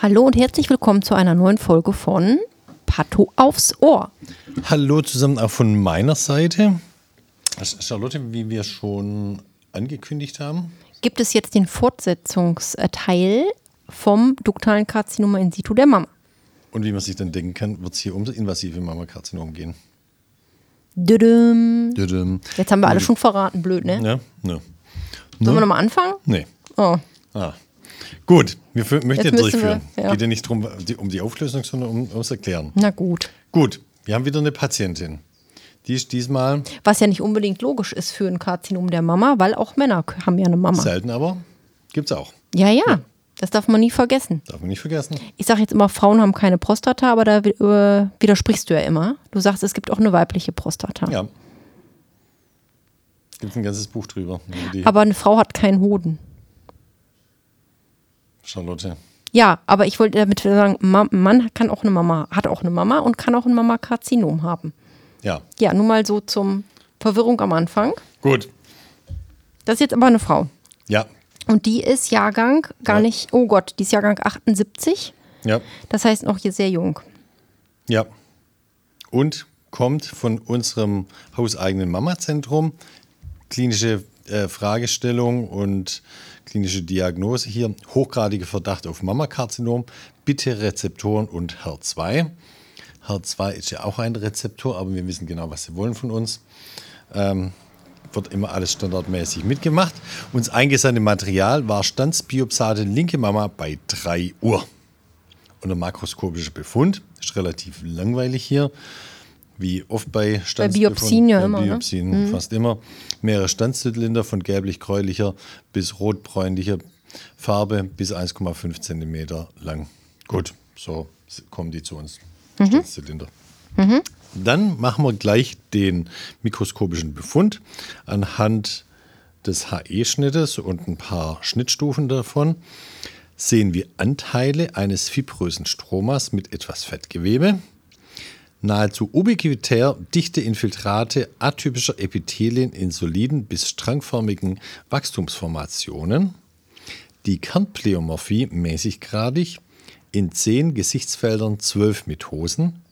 Hallo und herzlich willkommen zu einer neuen Folge von Patho aufs Ohr. Hallo zusammen auch von meiner Seite. Charlotte, wie wir schon angekündigt haben, Gibt es jetzt den Fortsetzungsteil vom duktalen Karzinom in situ der Mama? und wie man sich dann denken kann, wird es hier um das invasive Mammakarzinom gehen. Düdüm. Düdüm. Jetzt haben wir alle schon verraten, blöd, ne? Ja, ja. Sollen wir nochmal anfangen? Nee. Oh. Ah. Gut, wir möchten ja Jetzt durchführen. wir, ja. Geht ja nicht drum, die, um die Auflösung, sondern um, ums Erklären. Na gut. Gut, wir haben wieder eine Patientin. Die ist diesmal Was ja nicht unbedingt logisch ist für ein Karzinom der Mama, weil auch Männer haben ja eine Mama. selten, aber gibt es auch. Ja, ja. Das darf man nie vergessen. Darf man nicht vergessen. Ich sage jetzt immer, Frauen haben keine Prostata, aber da wi- widersprichst du ja immer. Du sagst, es gibt auch eine weibliche Prostata. Ja. Gibt ein ganzes Buch drüber. Aber eine Frau hat keinen Hoden. Charlotte. Ja, aber ich wollte damit sagen, Mann kann auch eine Mama, hat auch eine Mama und kann auch ein Mammakarzinom haben. Ja, Ja, nur mal so zum Verwirrung am Anfang. gut. Das ist jetzt aber eine Frau. Ja, Und die ist Jahrgang gar Ja. nicht, oh Gott, die ist Jahrgang 78. ja, Das heißt noch hier sehr jung. ja. Und kommt von unserem hauseigenen Mama-Zentrum. Klinische äh, Fragestellung und klinische Diagnose hier. Hochgradiger Verdacht auf Mammakarzinom. Bitte Rezeptoren und HER2. HER2 ist ja auch ein Rezeptor, aber wir wissen genau, was sie wollen von uns. Ähm, wird immer alles standardmäßig mitgemacht. Uns eingesandte Material war Standsbiopsate linke Mama bei 3 Uhr. Und der makroskopische Befund ist relativ langweilig hier. Wie oft bei Standsbefunden. Biopsien ja immer, ne? Biopsien fast immer. Mehrere Standszylinder von gelblich-gräulicher bis rotbräunlicher Farbe bis 1,5 Zentimeter lang. Gut, so kommen die zu uns. Standszylinder. Dann machen wir gleich den mikroskopischen Befund anhand des HE-Schnittes und ein paar Schnittstufen davon. Sehen wir Anteile eines fibrösen Stromas mit etwas Fettgewebe, nahezu ubiquitär dichte Infiltrate atypischer Epithelien in soliden bis strangförmigen Wachstumsformationen, die Kernpleomorphie mäßiggradig, in 10 Gesichtsfeldern 12 Mitosen,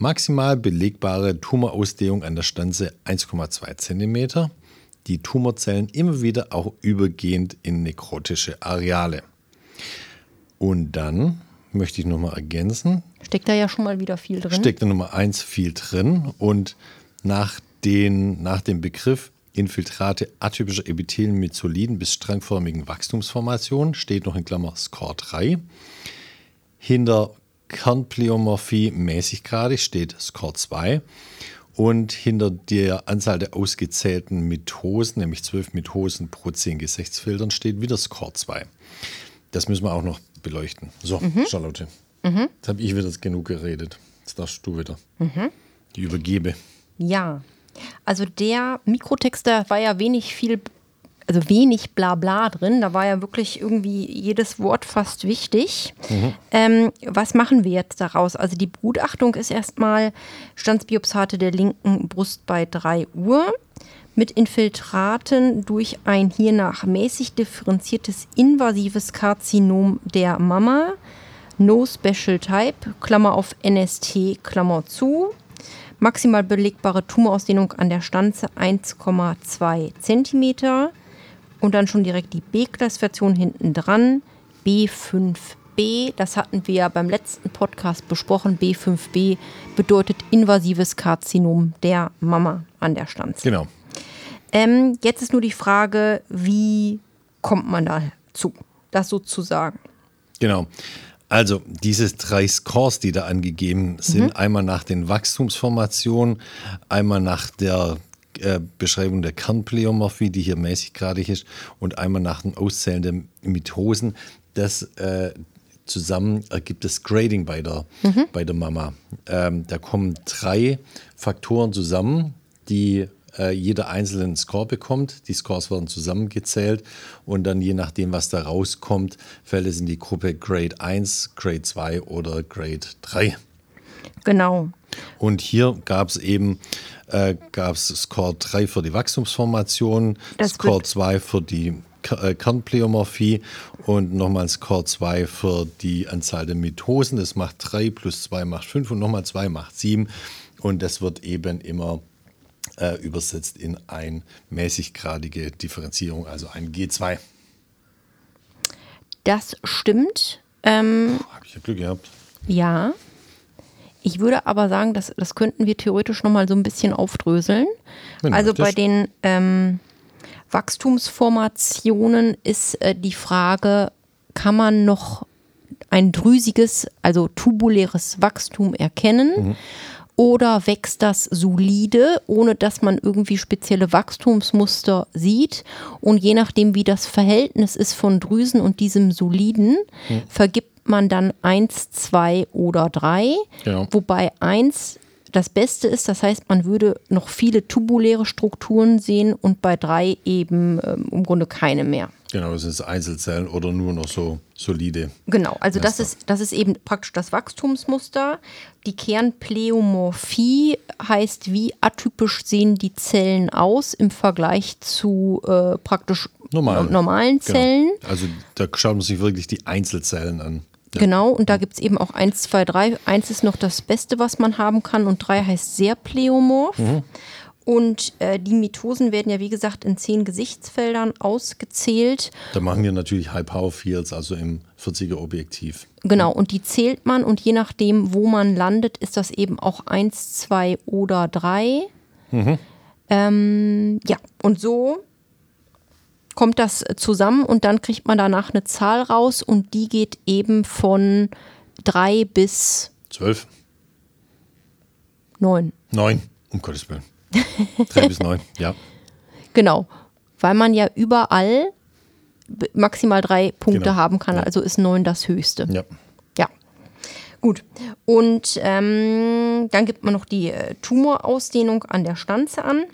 maximal belegbare Tumorausdehnung an der Stanze 1,2 cm, die Tumorzellen immer wieder auch übergehend in nekrotische Areale. Und dann möchte ich nochmal ergänzen, Steckt da ja schon mal wieder viel drin. steckt da Nummer 1 viel drin und nach, den, nach dem Begriff Infiltrate atypischer Epithelien mit soliden bis strangförmigen Wachstumsformationen steht noch in Klammer Score 3. Hinter Kernpleomorphie mäßiggradig steht Score 2 und hinter der Anzahl der ausgezählten Mitosen, nämlich 12 Mitosen pro 10 Gesichtsfeldern, steht wieder Score 2. Das müssen wir auch noch beleuchten. So, Charlotte. Jetzt habe ich wieder genug geredet. Jetzt darfst du wieder. Die übergebe. Ja. Also der Mikrotext, da war ja wenig viel, also wenig Blabla drin. Da war ja wirklich irgendwie jedes Wort fast wichtig. Ähm, was machen wir jetzt daraus? Also die Begutachtung ist erstmal Standsbiopsate der linken Brust bei 3 Uhr mit Infiltraten durch ein hiernach mäßig differenziertes invasives Karzinom der Mama. No Special Type, Klammer auf NST, Klammer zu. Maximal belegbare Tumorausdehnung an der Stanze 1,2 cm. Und dann schon direkt die B-Klassifikation hinten dran. B5b, das hatten wir ja beim letzten Podcast besprochen. B5b bedeutet invasives Karzinom der Mama an der Stanze. Genau. Ähm, jetzt ist nur die Frage, wie kommt man dazu, das sozusagen? Genau. Also diese drei Scores, die da angegeben sind, einmal nach den Wachstumsformationen, einmal nach der äh, Beschreibung der Kernpleomorphie, die hier mäßiggradig ist, und einmal nach dem Auszählen der Mitosen. Das äh, zusammen ergibt das Grading bei der, mhm. bei der Mama. Ähm, da kommen drei Faktoren zusammen, die äh, jeder einzelnen Score bekommt. Die Scores werden zusammengezählt und dann je nachdem, was da rauskommt, fällt es in die Gruppe Grade 1, Grade 2 oder Grade 3. Genau. Und hier gab es eben äh, gab's Score 3 für die Wachstumsformation, das Score 2 für die äh, Kernpleomorphie und nochmal Score 2 für die Anzahl der Mitosen. Das macht 3 plus 2 macht 5 und nochmal 2 macht 7. Und das wird eben immer äh, übersetzt in eine mäßiggradige Differenzierung, also ein G2. Das stimmt. Ähm, Habe ich ja Glück gehabt. Ja. Ich würde aber sagen, das, das könnten wir theoretisch nochmal so ein bisschen aufdröseln. Wenn also bei den ähm, Wachstumsformationen ist äh, die Frage, kann man noch ein drüsiges, also tubuläres Wachstum erkennen? Mhm. Oder wächst das solide, ohne dass man irgendwie spezielle Wachstumsmuster sieht? Und je nachdem, wie das Verhältnis ist von Drüsen und diesem soliden, mhm. vergibt man dann eins, zwei oder drei. Genau. Wobei eins das Beste ist, das heißt, man würde noch viele tubuläre Strukturen sehen und bei drei eben ähm, im Grunde keine mehr. Genau, es sind Einzelzellen oder nur noch so solide. Genau, also das ist, das ist eben praktisch das Wachstumsmuster. Die Kernpleomorphie heißt, wie atypisch sehen die Zellen aus im Vergleich zu äh, praktisch Normal. normalen genau. Zellen. Genau. Also da schaut man sich wirklich die Einzelzellen an. Ja. Genau, und da gibt es eben auch 1, 2, 3. 1 ist noch das Beste, was man haben kann, und 3 heißt sehr pleomorph. Mhm. Und äh, die Mitosen werden ja, wie gesagt, in zehn Gesichtsfeldern ausgezählt. Da machen wir natürlich High Power Fields, also im 40er Objektiv. Genau, und die zählt man und je nachdem, wo man landet, ist das eben auch 1, 2 oder 3. Mhm. Ähm, ja, und so kommt das zusammen und dann kriegt man danach eine Zahl raus und die geht eben von drei bis zwölf. Neun. Neun, um Gottes Willen. Drei bis neun, ja. Genau, weil man ja überall maximal drei Punkte genau. haben kann, ja. also ist neun das höchste. Ja. Ja. Gut. Und ähm, dann gibt man noch die äh, Tumorausdehnung an der Stanze an.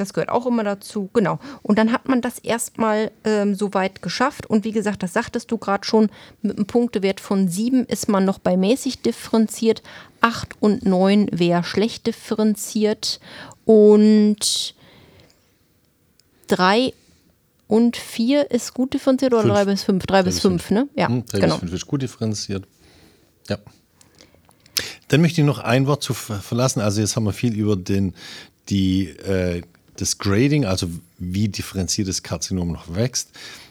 Das gehört auch immer dazu, genau. Und dann hat man das erstmal ähm, so weit geschafft. Und wie gesagt, das sagtest du gerade schon, mit einem Punktewert von 7 ist man noch bei mäßig differenziert. 8 und 9 wäre schlecht differenziert. Und 3 und 4 ist gut differenziert oder 3 bis 5? 3 bis 5, ne? Ja, 3 hm, genau. bis 5 ist gut differenziert. Ja. Dann möchte ich noch ein Wort zu verlassen. Also jetzt haben wir viel über den, die äh, das Grading, also wie differenziertes Karzinom noch wächst,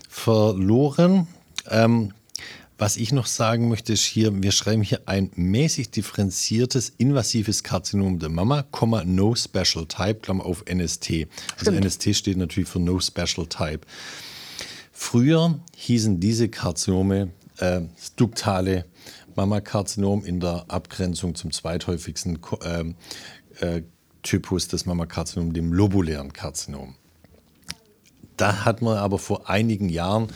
verloren. Ähm, was ich noch sagen möchte, ist hier, wir schreiben hier ein mäßig differenziertes invasives Karzinom der Mama, no special type, Klammer auf NST. Also Stimmt. NST steht natürlich für no special type. Früher hießen diese Karzinome äh, duktale Mammakarzinom in der Abgrenzung zum zweithäufigsten äh, äh, Typus des Mammakarzinom, dem lobulären Karzinom. Da hat man aber vor einigen Jahren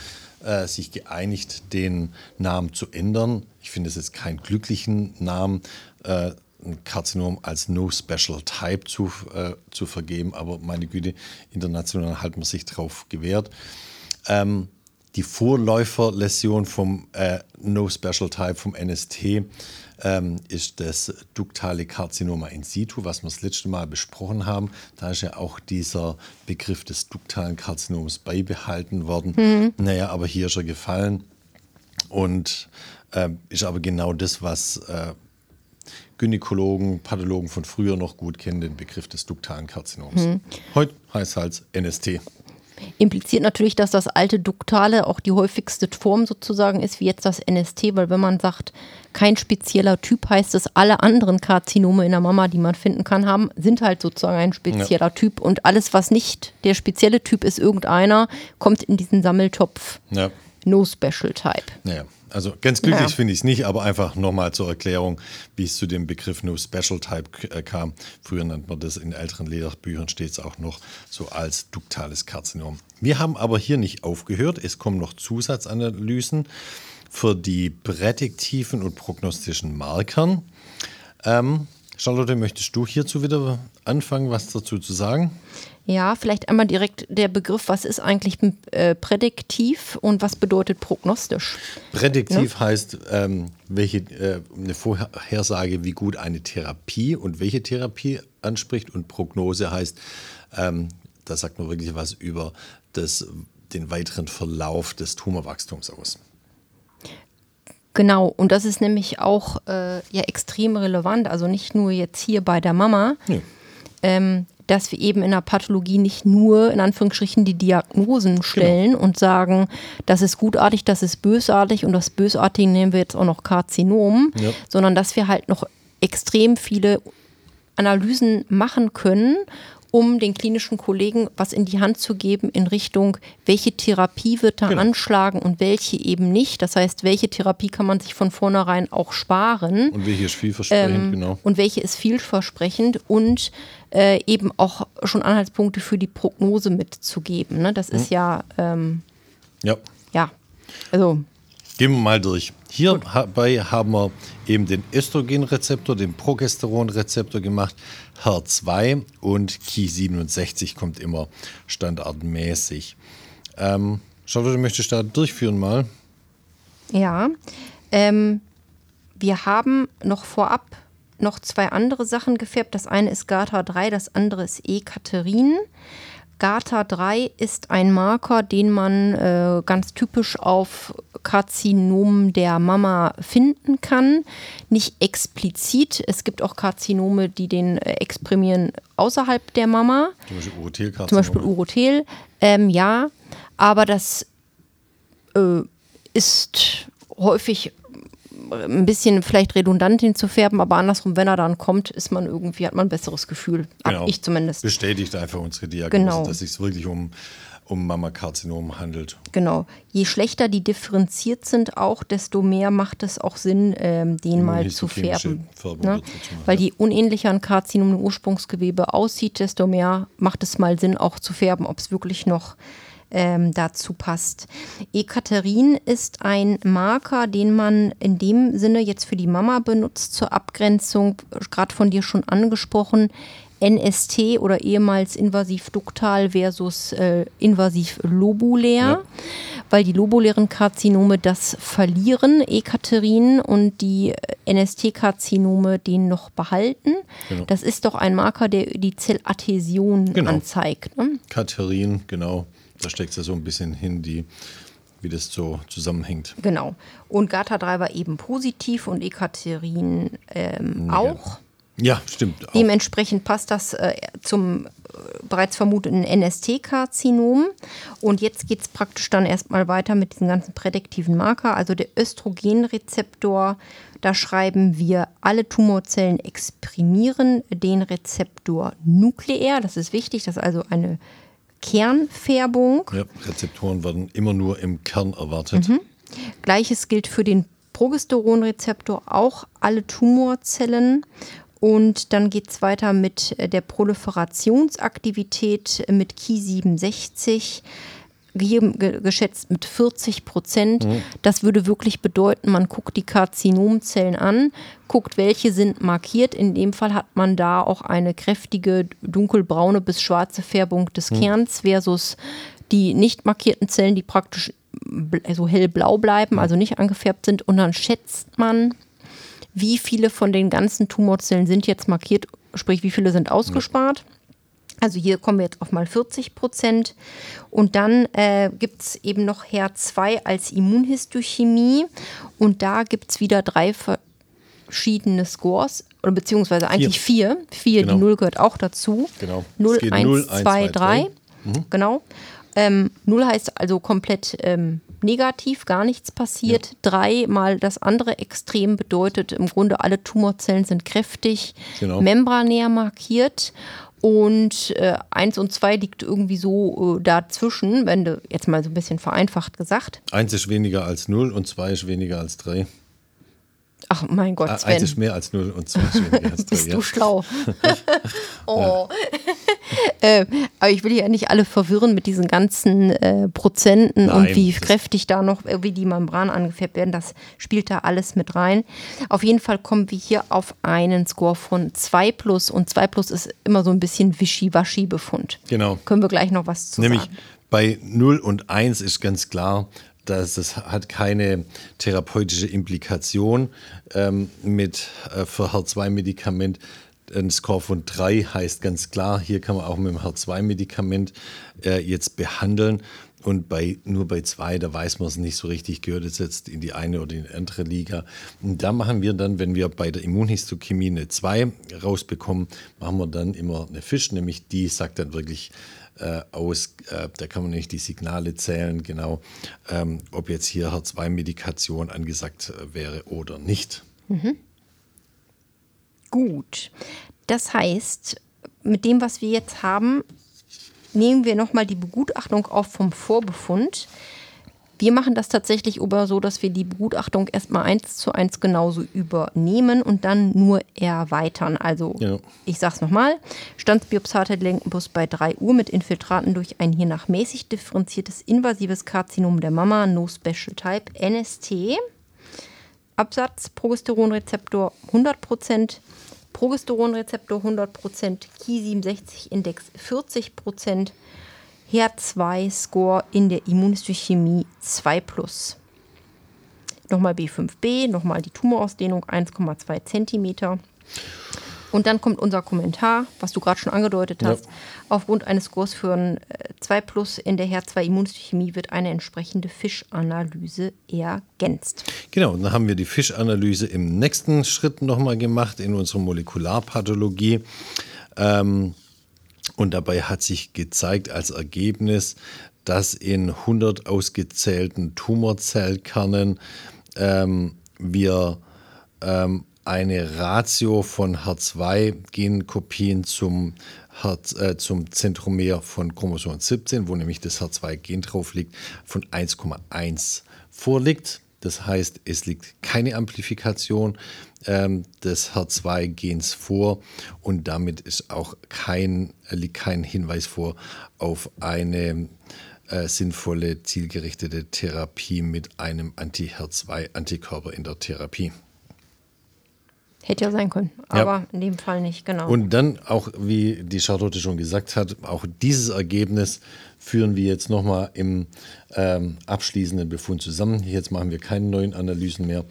äh, sich geeinigt, den Namen zu ändern. Ich finde es jetzt keinen glücklichen Namen, äh, ein Karzinom als No Special Type zu, äh, zu vergeben, aber meine Güte, international hat man sich darauf gewährt. Ähm, die Vorläuferläsion vom äh, No Special Type, vom NST, ähm, ist das duktale Karzinoma in situ, was wir das letzte Mal besprochen haben. Da ist ja auch dieser Begriff des duktalen Karzinoms beibehalten worden. Mhm. Naja, aber hier ist er gefallen und äh, ist aber genau das, was äh, Gynäkologen, Pathologen von früher noch gut kennen, den Begriff des duktalen Karzinoms. Mhm. Heute heißt es halt NST impliziert natürlich, dass das alte Duktale auch die häufigste Form sozusagen ist, wie jetzt das NST, weil wenn man sagt, kein spezieller Typ heißt es, alle anderen Karzinome in der Mama, die man finden kann, haben, sind halt sozusagen ein spezieller ja. Typ und alles, was nicht der spezielle Typ ist, irgendeiner, kommt in diesen Sammeltopf. Ja. No Special Type. Naja, also ganz glücklich Ja. finde ich es nicht, aber einfach nochmal zur Erklärung, wie es zu dem Begriff No Special Type äh, kam. Früher nannte man das in älteren Lederbüchern, steht es auch noch so als duktales Karzinom. Wir haben aber hier nicht aufgehört. Es kommen noch Zusatzanalysen für die prädiktiven und prognostischen Markern. Ähm, Charlotte, möchtest du hierzu wieder anfangen, was dazu zu sagen? Ja, vielleicht einmal direkt der Begriff, was ist eigentlich äh, prädiktiv und was bedeutet prognostisch? Prädiktiv heißt ähm, welche, äh, eine Vorhersage, wie gut eine Therapie und welche Therapie anspricht. Und Prognose heißt, ähm, da sagt man wirklich was über das, den weiteren Verlauf des Tumorwachstums aus. Genau, und das ist nämlich auch äh, ja extrem relevant, also nicht nur jetzt hier bei der Mama, Nee. ähm, dass wir eben in der Pathologie nicht nur in Anführungsstrichen die Diagnosen stellen und sagen, das ist gutartig, das ist bösartig und das Bösartige nehmen wir jetzt auch noch Karzinom, Ja. sondern dass wir halt noch extrem viele Analysen machen können, um den klinischen Kollegen was in die Hand zu geben in Richtung, welche Therapie wird da Genau. anschlagen und welche eben nicht. Das heißt, welche Therapie kann man sich von vornherein auch sparen Und welche ist vielversprechend, ähm, genau. und welche ist vielversprechend und äh, eben auch schon Anhaltspunkte für die Prognose mitzugeben. Ne? Das ist ja, ähm, Ja. ja, also Gehen wir mal durch. Hierbei haben wir eben den Östrogenrezeptor, den Progesteronrezeptor gemacht, HER2 und Ki67 kommt immer standardmäßig. Ähm, Charlotte, möchtest du da durchführen mal? Ja, ähm, wir haben noch vorab noch zwei andere Sachen gefärbt. Das eine ist Gata 3, das andere ist Ekaterin. Gata 3 ist ein Marker, den man äh, ganz typisch auf Karzinomen der Mama finden kann. Nicht explizit. Es gibt auch Karzinome, die den äh, exprimieren außerhalb der Mama. Zum Beispiel Urothelkarzinom. Zum Beispiel Urothel, ähm, ja, aber das äh, ist häufig ein bisschen vielleicht redundant hinzufärben, aber andersrum, wenn er dann kommt, ist man irgendwie, hat man ein besseres Gefühl. Genau. Ich zumindest. Bestätigt einfach unsere Diagnose, Genau. dass es sich wirklich um, um Mammakarzinom handelt. Genau. Je schlechter die differenziert sind auch, desto mehr macht es auch Sinn, ähm, den mal zu färben. Ne? Weil je unähnlicher ein Karzinom im Ursprungsgewebe aussieht, desto mehr macht es mal Sinn, auch zu färben, ob es wirklich noch ähm, dazu passt. Ekaterin ist ein Marker, den man in dem Sinne jetzt für die Mama benutzt, zur Abgrenzung, gerade von dir schon angesprochen, NST oder ehemals invasiv-duktal versus äh, invasiv-lobulär, Ja. weil die lobulären Karzinome das verlieren, Ekaterin, und die äh, NST-Karzinome den noch behalten. Genau. Das ist doch ein Marker, der die Zelladhäsion Genau. anzeigt. Ne? Katherin, genau. Da steckt es ja so ein bisschen hin, die, wie das so zusammenhängt. Genau. Und Gata 3 war eben positiv und Ekaterin ähm, auch. Ja, stimmt. Auch. Dementsprechend passt das äh, zum äh, bereits vermuteten NST-Karzinom. Und jetzt geht es praktisch dann erstmal weiter mit diesen ganzen prädiktiven Marker. Also der Östrogenrezeptor, da schreiben wir, alle Tumorzellen exprimieren den Rezeptor nukleär. Das ist wichtig, das ist also eine Kernfärbung. Ja, Rezeptoren werden immer nur im Kern erwartet. Mhm. Gleiches gilt für den Progesteronrezeptor, auch alle Tumorzellen. Und dann geht es weiter mit äh, der Proliferationsaktivität äh, mit Ki67, hier ge- geschätzt mit 40 Prozent. Das würde wirklich bedeuten, man guckt die Karzinomzellen an, guckt, welche sind markiert. In dem Fall hat man da auch eine kräftige dunkelbraune bis schwarze Färbung des Kerns versus die nicht markierten Zellen, die praktisch so hellblau bleiben, also nicht angefärbt sind. Und dann schätzt man, wie viele von den ganzen Tumorzellen sind jetzt markiert, sprich wie viele sind ausgespart. Also hier kommen wir jetzt auf mal 40 Prozent. Und dann äh, gibt es eben noch HER2 als Immunhistochemie. Und da gibt es wieder drei verschiedene Scores, oder beziehungsweise eigentlich vier. Vier, Genau. die Null gehört auch dazu. Genau. 0, Es geht 1, 0, 2, 1, 2, 3. Genau. Ähm, 0 heißt also komplett ähm, negativ, gar nichts passiert. 3 mal das andere Extrem bedeutet im Grunde, alle Tumorzellen sind kräftig Genau. membranär markiert. Und äh, 1 und 2 liegt irgendwie so äh, dazwischen, wenn du jetzt mal so ein bisschen vereinfacht gesagt. 1 ist weniger als 0 und 2 ist weniger als 3. Ach mein Gott, Sven. Eins ist mehr als 0 und 2 ist weniger als 3. Bist du schlau. oh. äh, aber ich will ja nicht alle verwirren mit diesen ganzen äh, Prozenten Nein, und wie kräftig da noch, äh, wie die Membran angefärbt werden. Das spielt da alles mit rein. Auf jeden Fall kommen wir hier auf einen Score von 2 plus und 2 plus ist immer so ein bisschen Wischiwaschi-Befund. Genau. Können wir gleich noch was zu Nämlich sagen. bei 0 und 1 ist ganz klar, dass das hat keine therapeutische Implikation ähm, mit äh, für HER2-Medikament. Ein Score von 3 heißt ganz klar, hier kann man auch mit dem HER2-Medikament äh, jetzt behandeln. Und bei, nur bei zwei, da weiß man es nicht so richtig, gehört es jetzt in die eine oder in die andere Liga. Und da machen wir dann, wenn wir bei der Immunhistochemie eine 2 rausbekommen, machen wir dann immer eine Fisch, nämlich die sagt dann wirklich äh, aus, äh, da kann man nicht die Signale zählen, genau, ähm, ob jetzt hier HER2-Medikation angesagt äh, wäre oder nicht. Gut. Das heißt, mit dem, was wir jetzt haben, nehmen wir nochmal die Begutachtung auf vom Vorbefund. Wir machen das tatsächlich aber so, dass wir die Begutachtung erstmal eins zu eins genauso übernehmen und dann nur erweitern. Also, Ja. ich sag's nochmal: Standsbiopsate Lenkenbus bei 3 Uhr mit Infiltraten durch ein hiernach mäßig differenziertes invasives Karzinom der Mama, No Special Type, NST. Absatz, Progesteronrezeptor 100%, Progesteronrezeptor 100%, Ki67-Index 40%, HER2-Score in der Immunhistochemie 2+. Nochmal B5b, nochmal die Tumorausdehnung 1,2 cm. Und dann kommt unser Kommentar, was du gerade schon angedeutet hast. Aufgrund eines Scores für ein äh, 2 Plus in der HER2-Immunhistochemie wird eine entsprechende Fischanalyse ergänzt. Genau, und dann haben wir die Fischanalyse im nächsten Schritt nochmal gemacht in unserer Molekularpathologie. Ähm, und dabei hat sich gezeigt als Ergebnis, dass in 100 ausgezählten Tumorzellkernen ähm, wir ähm, eine Ratio von HER2-Genkopien zum, Her- äh, zum Zentromer von Chromosom 17, wo nämlich das HER2-Gen drauf liegt, von 1,1 vorliegt. Das heißt, es liegt keine Amplifikation ähm, des HER2-Gens vor und damit ist auch kein, liegt kein Hinweis vor auf eine äh, sinnvolle, zielgerichtete Therapie mit einem Anti-HER2-Antikörper in der Therapie. Hätte ja sein können, aber in dem Fall nicht, genau. Und dann auch, wie die Charlotte schon gesagt hat, auch dieses Ergebnis führen wir jetzt nochmal im ähm, abschließenden Befund zusammen. Jetzt machen wir keine neuen Analysen mehr.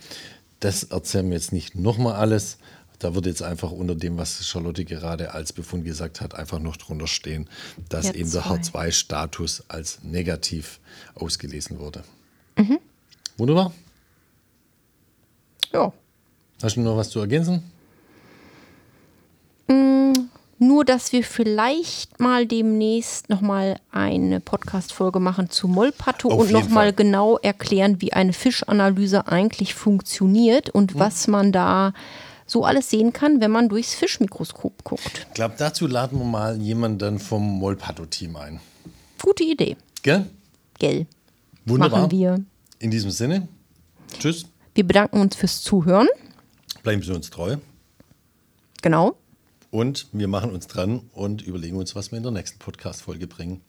Das erzählen wir jetzt nicht nochmal alles. Da wird jetzt einfach unter dem, was Charlotte gerade als Befund gesagt hat, einfach noch drunter stehen, dass Ja, eben der zwei. H2-Status als negativ ausgelesen wurde. Mhm. Wunderbar. ja. Hast du noch was zu ergänzen? Nur, dass wir vielleicht mal demnächst nochmal eine Podcast-Folge machen zu Molpato Auf und nochmal genau erklären, wie eine Fischanalyse eigentlich funktioniert und Mhm. was man da so alles sehen kann, wenn man durchs Fischmikroskop guckt. Ich glaube, dazu laden wir mal jemanden vom Molpato-Team ein. Gute Idee. Gell? Gell. Wunderbar. Machen wir. In diesem Sinne, tschüss, Wir bedanken uns fürs Zuhören. Bleiben Sie uns treu Genau. und wir machen uns dran und überlegen uns, was wir in der nächsten Podcast-Folge bringen.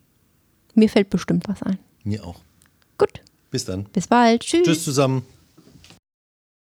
Mir fällt bestimmt was ein. Mir auch. Gut. Bis dann. Bis bald. Tschüss. Tschüss zusammen.